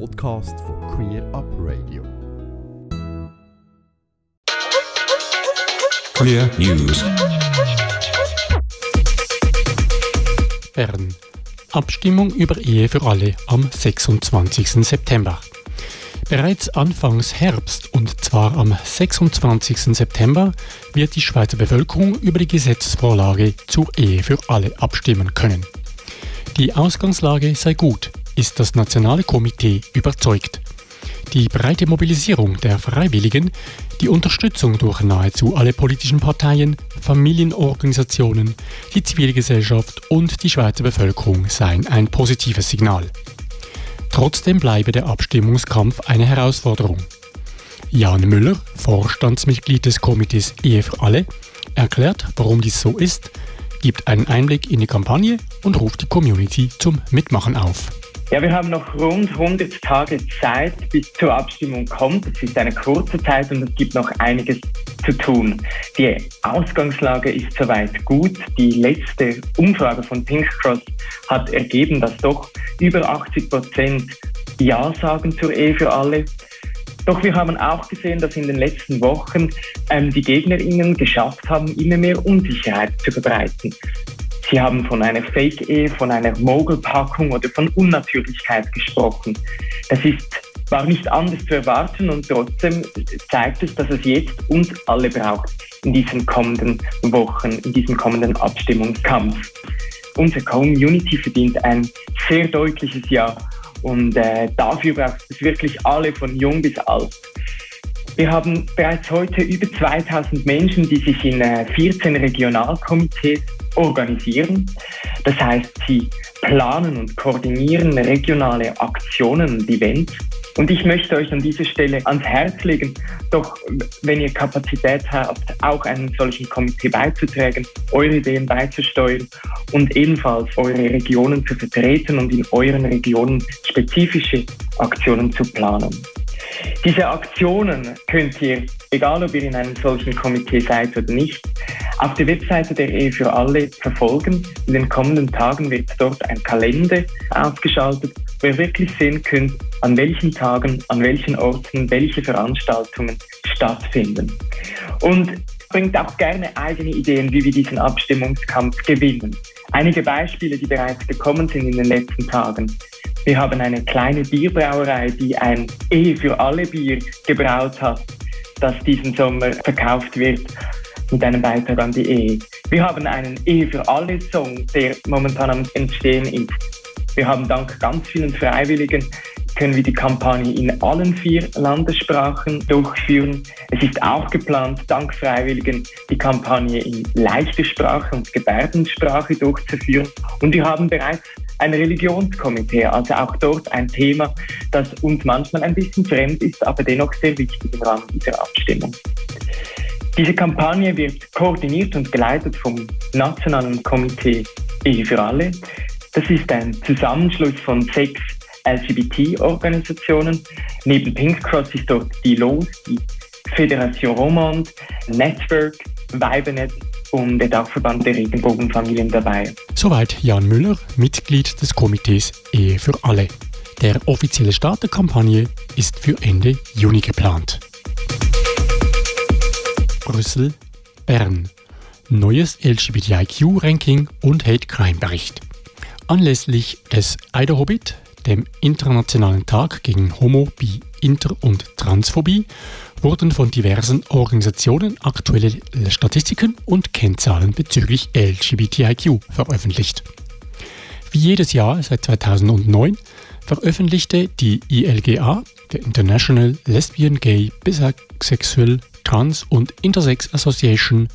Podcast von Queer Up Radio. Queer News. Bern. Abstimmung über Ehe für alle am 26. September. Bereits Anfangs Herbst, und zwar am 26. September, wird die Schweizer Bevölkerung über die Gesetzesvorlage zur Ehe für alle abstimmen können. Die Ausgangslage sei gut, ist das Nationale Komitee überzeugt. Die breite Mobilisierung der Freiwilligen, die Unterstützung durch nahezu alle politischen Parteien, Familienorganisationen, die Zivilgesellschaft und die Schweizer Bevölkerung seien ein positives Signal. Trotzdem bleibe der Abstimmungskampf eine Herausforderung. Jan Müller, Vorstandsmitglied des Komitees Ehe für alle, erklärt, warum dies so ist, gibt einen Einblick in die Kampagne und ruft die Community zum Mitmachen auf. Ja, wir haben noch rund 100 Tage Zeit, bis zur Abstimmung kommt. Es ist eine kurze Zeit und es gibt noch einiges zu tun. Die Ausgangslage ist soweit gut. Die letzte Umfrage von Pink Cross hat ergeben, dass doch über 80 Prozent Ja sagen zur Ehe für alle. Doch wir haben auch gesehen, dass in den letzten Wochen ähm, die GegnerInnen geschafft haben, immer mehr Unsicherheit zu verbreiten. Sie haben von einer Fake-Ehe, von einer Mogelpackung oder von Unnatürlichkeit gesprochen. Das ist, war nicht anders zu erwarten und trotzdem zeigt es, dass es jetzt uns alle braucht in diesen kommenden Wochen, in diesem kommenden Abstimmungskampf unsere Community verdient ein sehr deutliches Ja. Und äh, dafür braucht es wirklich alle, von jung bis alt. Wir haben bereits heute über 2000 Menschen, die sich in äh, 14 Regionalkomitees organisieren. Das heißt, sie planen und koordinieren regionale Aktionen und Events und ich möchte euch an dieser Stelle ans Herz legen, doch wenn ihr Kapazität habt, auch einem solchen Komitee beizutragen, eure Ideen beizusteuern und ebenfalls eure Regionen zu vertreten und in euren Regionen spezifische Aktionen zu planen. Diese Aktionen könnt ihr, egal ob ihr in einem solchen Komitee seid oder nicht, auf der Webseite der Ehe für alle verfolgen. In den kommenden Tagen wird dort ein Kalender ausgeschaltet, wo ihr wirklich sehen könnt, an welchen Tagen, an welchen Orten welche Veranstaltungen stattfinden. Und bringt auch gerne eigene Ideen, wie wir diesen Abstimmungskampf gewinnen. Einige Beispiele, die bereits gekommen sind in den letzten Tagen. Wir haben eine kleine Bierbrauerei, die ein Ehe für alle Bier gebraut hat, das diesen Sommer verkauft wird mit einem Beitrag an die Ehe. Wir haben einen Ehe für alle Song, der momentan am Entstehen ist. Wir haben dank ganz vielen Freiwilligen können wir die Kampagne in allen vier Landessprachen durchführen. Es ist auch geplant, dank Freiwilligen die Kampagne in leichter Sprache und Gebärdensprache durchzuführen. Und wir haben bereits ein Religionskomitee, also auch dort ein Thema, das uns manchmal ein bisschen fremd ist, aber dennoch sehr wichtig im Rahmen dieser Abstimmung. Diese Kampagne wird koordiniert und geleitet vom Nationalen Komitee Ehe für alle. Das ist ein Zusammenschluss von sechs LGBT-Organisationen. Neben Pink Cross ist dort die LOS, die Fédération Romande, Network, Weibenet und der Dachverband der Regenbogenfamilien dabei. Soweit Jan Müller, Mitglied des Komitees Ehe für alle. Der offizielle Start der Kampagne ist für Ende Juni geplant. Brüssel, Bern. Neues LGBTIQ-Ranking und Hate Crime-Bericht. Anlässlich des Eiderhobbit, dem Internationalen Tag gegen Homo, Bi, Inter- und Transphobie, wurden von diversen Organisationen aktuelle Statistiken und Kennzahlen bezüglich LGBTIQ veröffentlicht. Wie jedes Jahr seit 2009 veröffentlichte die ILGA, der International Lesbian, Gay, Bisexual, Trans und Intersex Association,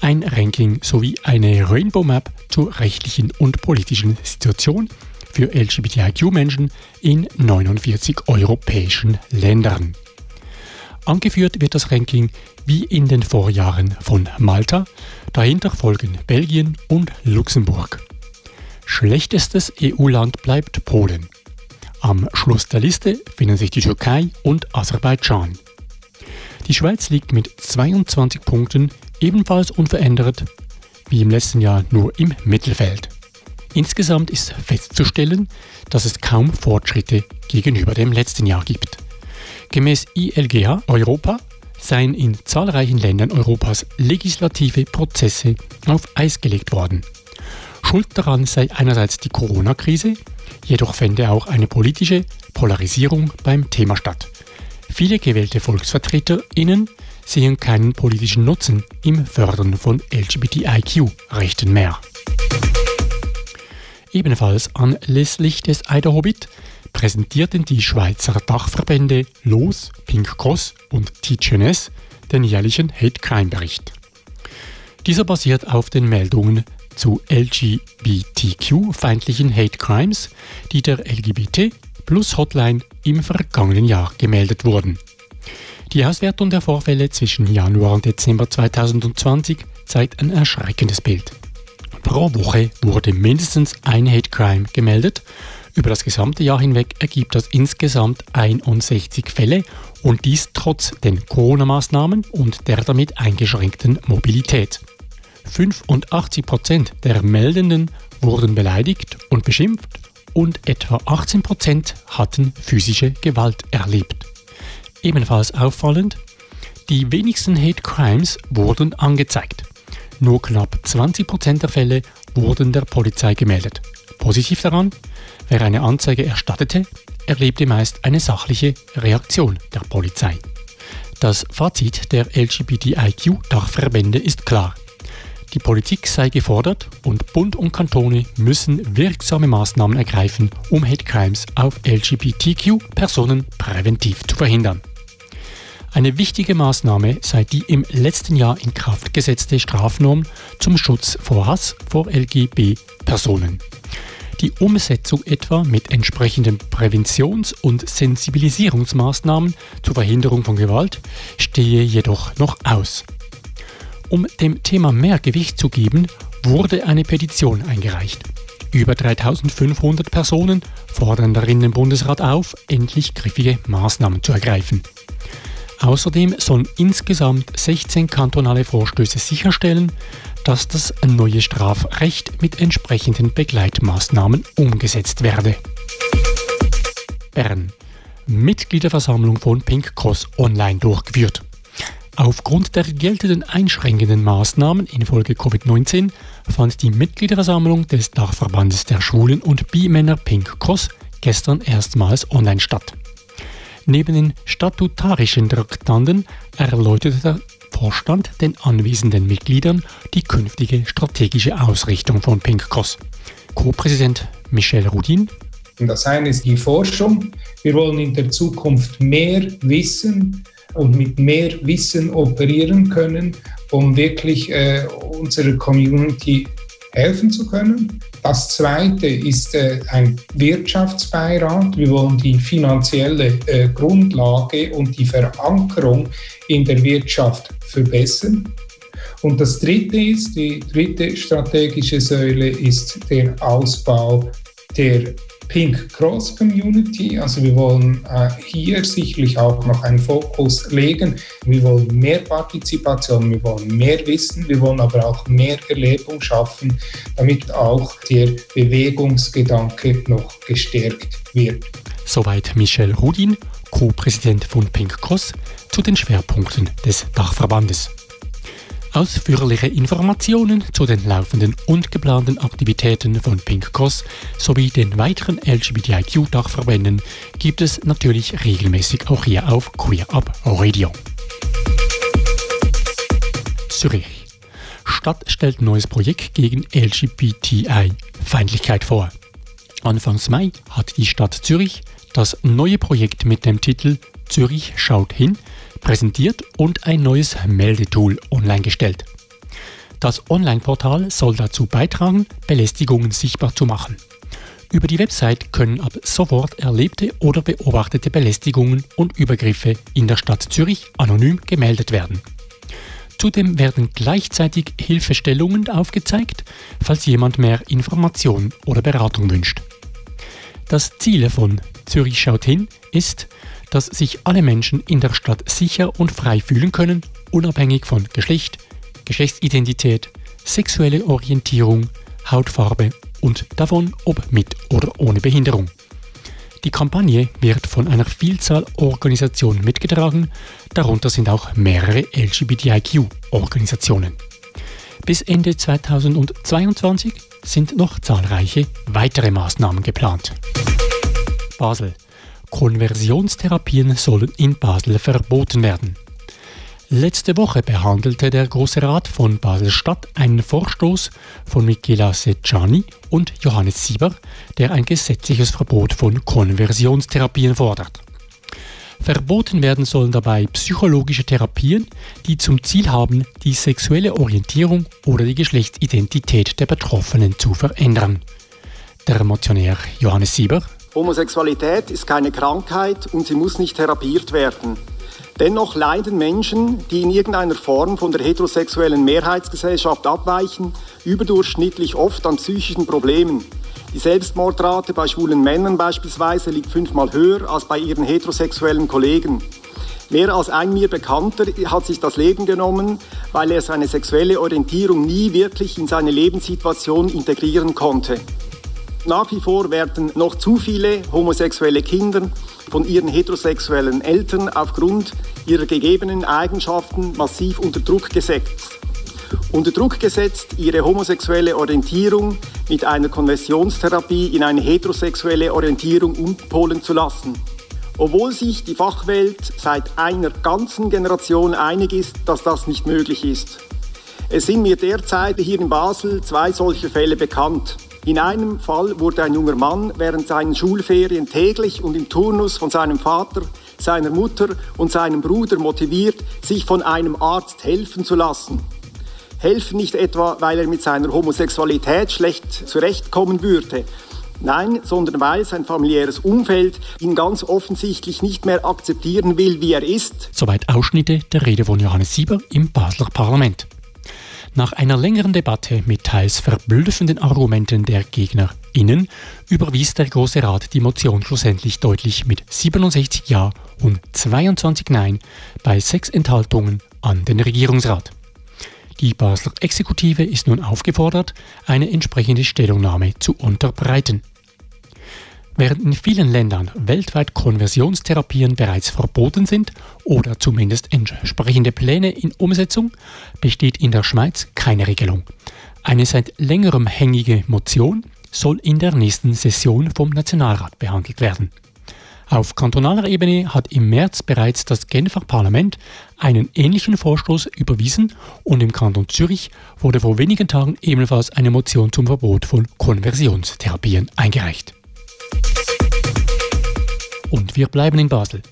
ein Ranking sowie eine Rainbow Map zur rechtlichen und politischen Situation für LGBTIQ-Menschen in 49 europäischen Ländern. Angeführt wird das Ranking wie in den Vorjahren von Malta, dahinter folgen Belgien und Luxemburg. Schlechtestes EU-Land bleibt Polen. Am Schluss der Liste finden sich die Türkei und Aserbaidschan. Die Schweiz liegt mit 22 Punkten ebenfalls unverändert wie im letzten Jahr nur im Mittelfeld. Insgesamt ist festzustellen, dass es kaum Fortschritte gegenüber dem letzten Jahr gibt. Gemäß ILGA Europa seien in zahlreichen Ländern Europas legislative Prozesse auf Eis gelegt worden. Schuld daran sei einerseits die Corona-Krise, jedoch fände auch eine politische Polarisierung beim Thema statt. Viele gewählte VolksvertreterInnen sehen keinen politischen Nutzen im Fördern von LGBTIQ-Rechten mehr. Ebenfalls anlässlich des Eider Hobbit präsentierten die Schweizer Dachverbände LOS, Pink Cross und Teach den jährlichen Hate Crime Bericht. Dieser basiert auf den Meldungen zu LGBTQ-feindlichen Hate Crimes, die der LGBT Plus Hotline im vergangenen Jahr gemeldet wurden. Die Auswertung der Vorfälle zwischen Januar und Dezember 2020 zeigt ein erschreckendes Bild. Pro Woche wurde mindestens ein Hate Crime gemeldet. Über das gesamte Jahr hinweg ergibt das insgesamt 61 Fälle und dies trotz den Corona-Maßnahmen und der damit eingeschränkten Mobilität. 85 Prozent der Meldenden wurden beleidigt und beschimpft und etwa 18 Prozent hatten physische Gewalt erlebt. Ebenfalls auffallend, die wenigsten Hate Crimes wurden angezeigt. Nur knapp 20 Prozent der Fälle wurden der Polizei gemeldet. Positiv daran, wer eine Anzeige erstattete, erlebte meist eine sachliche Reaktion der Polizei. Das Fazit der LGBTIQ-Dachverbände ist klar. Die Politik sei gefordert und Bund und Kantone müssen wirksame Maßnahmen ergreifen, um Hate Crimes auf LGBTQ-Personen präventiv zu verhindern. Eine wichtige Maßnahme sei die im letzten Jahr in Kraft gesetzte Strafnorm zum Schutz vor Hass vor LGB-Personen. Die Umsetzung etwa mit entsprechenden Präventions- und Sensibilisierungsmaßnahmen zur Verhinderung von Gewalt stehe jedoch noch aus. Um dem Thema mehr Gewicht zu geben, wurde eine Petition eingereicht. Über 3500 Personen fordern darin den Bundesrat auf, endlich griffige Maßnahmen zu ergreifen. Außerdem sollen insgesamt 16 kantonale Vorstöße sicherstellen, dass das neue Strafrecht mit entsprechenden Begleitmaßnahmen umgesetzt werde. Bern. Mitgliederversammlung von Pink Cross online durchgeführt. Aufgrund der geltenden einschränkenden Maßnahmen infolge Covid-19 fand die Mitgliederversammlung des Dachverbandes der Schwulen und Bi-Männer Pink Cross gestern erstmals online statt. Neben den statutarischen Traktanten erläuterte der Vorstand den anwesenden Mitgliedern die künftige strategische Ausrichtung von Pink Cross. Co-Präsident Michel Rudin. Das eine ist die Forschung. Wir wollen in der Zukunft mehr wissen und mit mehr Wissen operieren können, um wirklich äh, unserer Community helfen zu können. Das zweite ist äh, ein Wirtschaftsbeirat. Wir wollen die finanzielle äh, Grundlage und die Verankerung in der Wirtschaft verbessern. Und das dritte ist, die dritte strategische Säule ist der Ausbau der Pink Cross Community. Also wir wollen äh, hier sicherlich auch noch einen Fokus legen. Wir wollen mehr Partizipation, wir wollen mehr Wissen, wir wollen aber auch mehr Erlebung schaffen, damit auch der Bewegungsgedanke noch gestärkt wird. Soweit Michel Rudin, Co-Präsident von Pink Cross, zu den Schwerpunkten des Dachverbandes. Ausführliche Informationen zu den laufenden und geplanten Aktivitäten von Pink Cross sowie den weiteren LGBTIQ-Dachverbänden gibt es natürlich regelmäßig auch hier auf Queer Up Radio. Zürich. Stadt stellt neues Projekt gegen LGBTI-Feindlichkeit vor. Anfangs Mai hat die Stadt Zürich das neue Projekt mit dem Titel Zürich schaut hin präsentiert und ein neues Meldetool online gestellt. Das Online-Portal soll dazu beitragen, Belästigungen sichtbar zu machen. Über die Website können ab sofort erlebte oder beobachtete Belästigungen und Übergriffe in der Stadt Zürich anonym gemeldet werden. Zudem werden gleichzeitig Hilfestellungen aufgezeigt, falls jemand mehr Information oder Beratung wünscht. Das Ziel von Zürich schaut hin ist, dass sich alle Menschen in der Stadt sicher und frei fühlen können, unabhängig von Geschlecht, Geschlechtsidentität, sexuelle Orientierung, Hautfarbe und davon, ob mit oder ohne Behinderung. Die Kampagne wird von einer Vielzahl Organisationen mitgetragen, darunter sind auch mehrere LGBTIQ-Organisationen. Bis Ende 2022 sind noch zahlreiche weitere Maßnahmen geplant. Basel. Konversionstherapien sollen in Basel verboten werden. Letzte Woche behandelte der Große Rat von Basel-Stadt einen Vorstoß von Michela Secciani und Johannes Sieber, der ein gesetzliches Verbot von Konversionstherapien fordert. Verboten werden sollen dabei psychologische Therapien, die zum Ziel haben, die sexuelle Orientierung oder die Geschlechtsidentität der Betroffenen zu verändern. Der Motionär Johannes Sieber. Homosexualität ist keine Krankheit und sie muss nicht therapiert werden. Dennoch leiden Menschen, die in irgendeiner Form von der heterosexuellen Mehrheitsgesellschaft abweichen, überdurchschnittlich oft an psychischen Problemen. Die Selbstmordrate bei schwulen Männern beispielsweise liegt fünfmal höher als bei ihren heterosexuellen Kollegen. Mehr als ein mir Bekannter hat sich das Leben genommen, weil er seine sexuelle Orientierung nie wirklich in seine Lebenssituation integrieren konnte. Nach wie vor werden noch zu viele homosexuelle Kinder von ihren heterosexuellen Eltern aufgrund ihrer gegebenen Eigenschaften massiv unter Druck gesetzt. Unter Druck gesetzt, ihre homosexuelle Orientierung mit einer Konversionstherapie in eine heterosexuelle Orientierung umpolen zu lassen. Obwohl sich die Fachwelt seit einer ganzen Generation einig ist, dass das nicht möglich ist. Es sind mir derzeit hier in Basel zwei solche Fälle bekannt. In einem Fall wurde ein junger Mann während seinen Schulferien täglich und im Turnus von seinem Vater, seiner Mutter und seinem Bruder motiviert, sich von einem Arzt helfen zu lassen. Helfen nicht etwa, weil er mit seiner Homosexualität schlecht zurechtkommen würde, Nein, sondern weil sein familiäres Umfeld ihn ganz offensichtlich nicht mehr akzeptieren will, wie er ist. Soweit Ausschnitte der Rede von Johannes Sieber im Basler Parlament. Nach einer längeren Debatte mit teils verblüffenden Argumenten der GegnerInnen überwies der Große Rat die Motion schlussendlich deutlich mit 67 Ja und 22 Nein bei sechs Enthaltungen an den Regierungsrat. Die Basler Exekutive ist nun aufgefordert, eine entsprechende Stellungnahme zu unterbreiten. Während in vielen Ländern weltweit Konversionstherapien bereits verboten sind oder zumindest entsprechende Pläne in Umsetzung, besteht in der Schweiz keine Regelung. Eine seit längerem hängige Motion soll in der nächsten Session vom Nationalrat behandelt werden. Auf kantonaler Ebene hat im März bereits das Genfer Parlament einen ähnlichen Vorstoß überwiesen und im Kanton Zürich wurde vor wenigen Tagen ebenfalls eine Motion zum Verbot von Konversionstherapien eingereicht. Und wir bleiben in Basel.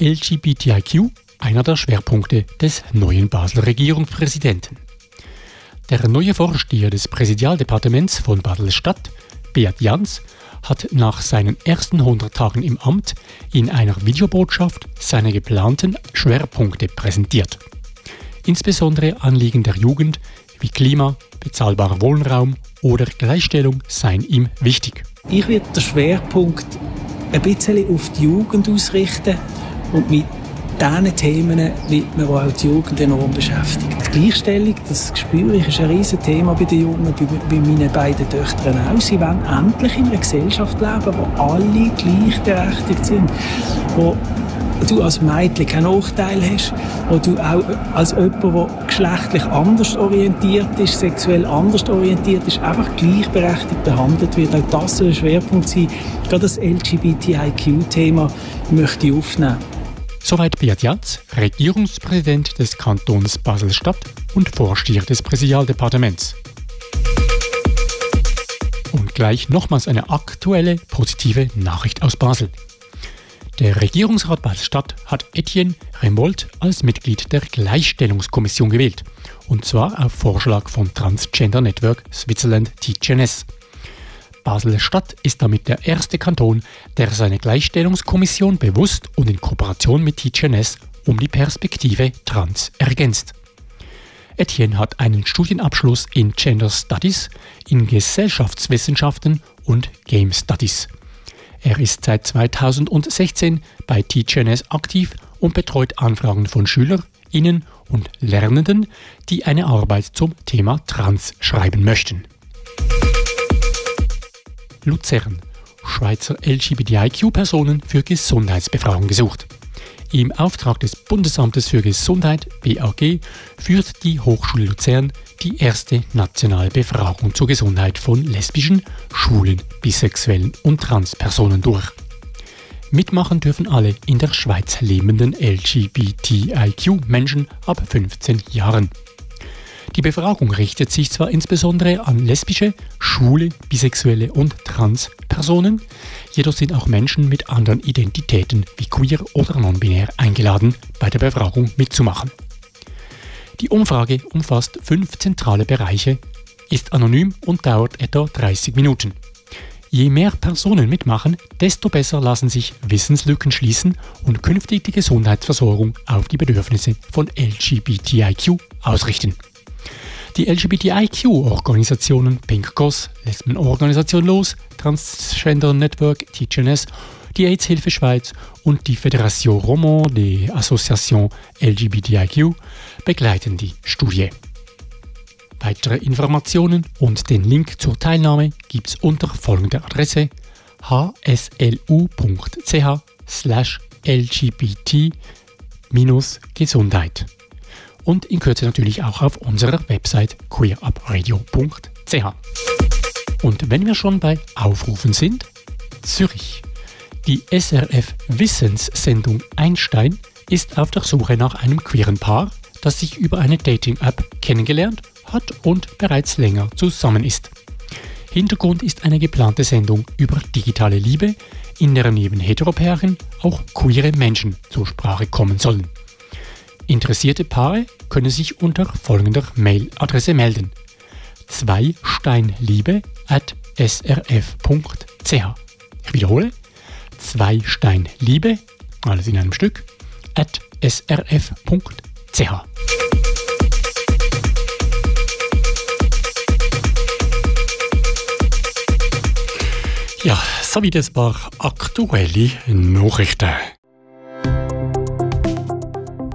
LGBTIQ, einer der Schwerpunkte des neuen Basler Regierungspräsidenten. Der neue Vorsteher des Präsidialdepartements von Basel-Stadt, Beat Jans, hat nach seinen ersten 100 Tagen im Amt in einer Videobotschaft seine geplanten Schwerpunkte präsentiert. Insbesondere Anliegen der Jugend wie Klima, bezahlbarer Wohnraum oder Gleichstellung seien ihm wichtig. Ich werde den Schwerpunkt ein bisschen auf die Jugend ausrichten und mit diesen Themen wird man auch die Jugend enorm beschäftigt. Die Gleichstellung, das spüre ich, ist ein riesen Thema bei den Jungen, bei, bei meinen beiden Töchtern auch. Sie wollen endlich in einer Gesellschaft leben, wo alle gleichberechtigt sind, wo du als Mädchen keinen Nachteil hast, wo du auch als jemand, der geschlechtlich anders orientiert ist, sexuell anders orientiert ist, einfach gleichberechtigt behandelt wird. Auch das soll ein Schwerpunkt sein. Gerade das LGBTIQ-Thema möchte ich aufnehmen. Soweit Beat Jatz, Regierungspräsident des Kantons Basel-Stadt und Vorsteher des Präsidialdepartements. Und gleich nochmals eine aktuelle positive Nachricht aus Basel. Der Regierungsrat Basel-Stadt hat Etienne Remold als Mitglied der Gleichstellungskommission gewählt. Und zwar auf Vorschlag von Transgender Network Switzerland TGNS. Basel-Stadt ist damit der erste Kanton, der seine Gleichstellungskommission bewusst und in Kooperation mit TGNS um die Perspektive Trans ergänzt. Etienne hat einen Studienabschluss in Gender Studies, in Gesellschaftswissenschaften und Game Studies. Er ist seit 2016 bei TGNS aktiv und betreut Anfragen von SchülerInnen und Lernenden, die eine Arbeit zum Thema Trans schreiben möchten. Luzern Schweizer LGBTIQ-Personen für Gesundheitsbefragung gesucht. Im Auftrag des Bundesamtes für Gesundheit BAG führt die Hochschule Luzern die erste nationale Befragung zur Gesundheit von lesbischen, schwulen, bisexuellen und Transpersonen durch. Mitmachen dürfen alle in der Schweiz lebenden LGBTIQ-Menschen ab 15 Jahren. Die Befragung richtet sich zwar insbesondere an lesbische, schwule, bisexuelle und Transpersonen, jedoch sind auch Menschen mit anderen Identitäten wie queer oder non-binär eingeladen, bei der Befragung mitzumachen. Die Umfrage umfasst fünf zentrale Bereiche, ist anonym und dauert etwa 30 Minuten. Je mehr Personen mitmachen, desto besser lassen sich Wissenslücken schließen und künftig die Gesundheitsversorgung auf die Bedürfnisse von LGBTIQ ausrichten. Die LGBTIQ-Organisationen Pink Cross, Lesbenorganisation Los, Transgender Network TGNS, die AIDS-Hilfe Schweiz und die Fédération Romand des Associations LGBTIQ begleiten die Studie. Weitere Informationen und den Link zur Teilnahme gibt es unter folgender Adresse hslu.ch slash lgbt-gesundheit und in Kürze natürlich auch auf unserer Website queerupradio.ch. Und wenn wir schon bei Aufrufen sind, Zürich. Die SRF Wissenssendung Einstein ist auf der Suche nach einem queeren Paar, das sich über eine Dating-App kennengelernt hat und bereits länger zusammen ist. Hintergrund ist eine geplante Sendung über digitale Liebe, in der neben Heteropären auch queere Menschen zur Sprache kommen sollen. Interessierte Paare können sich unter folgender Mailadresse melden: zweisteinliebe at srf.ch. Ich wiederhole: zweisteinliebe, alles in einem Stück, at srf.ch. Ja, so wie das paar aktuelle Nachrichten.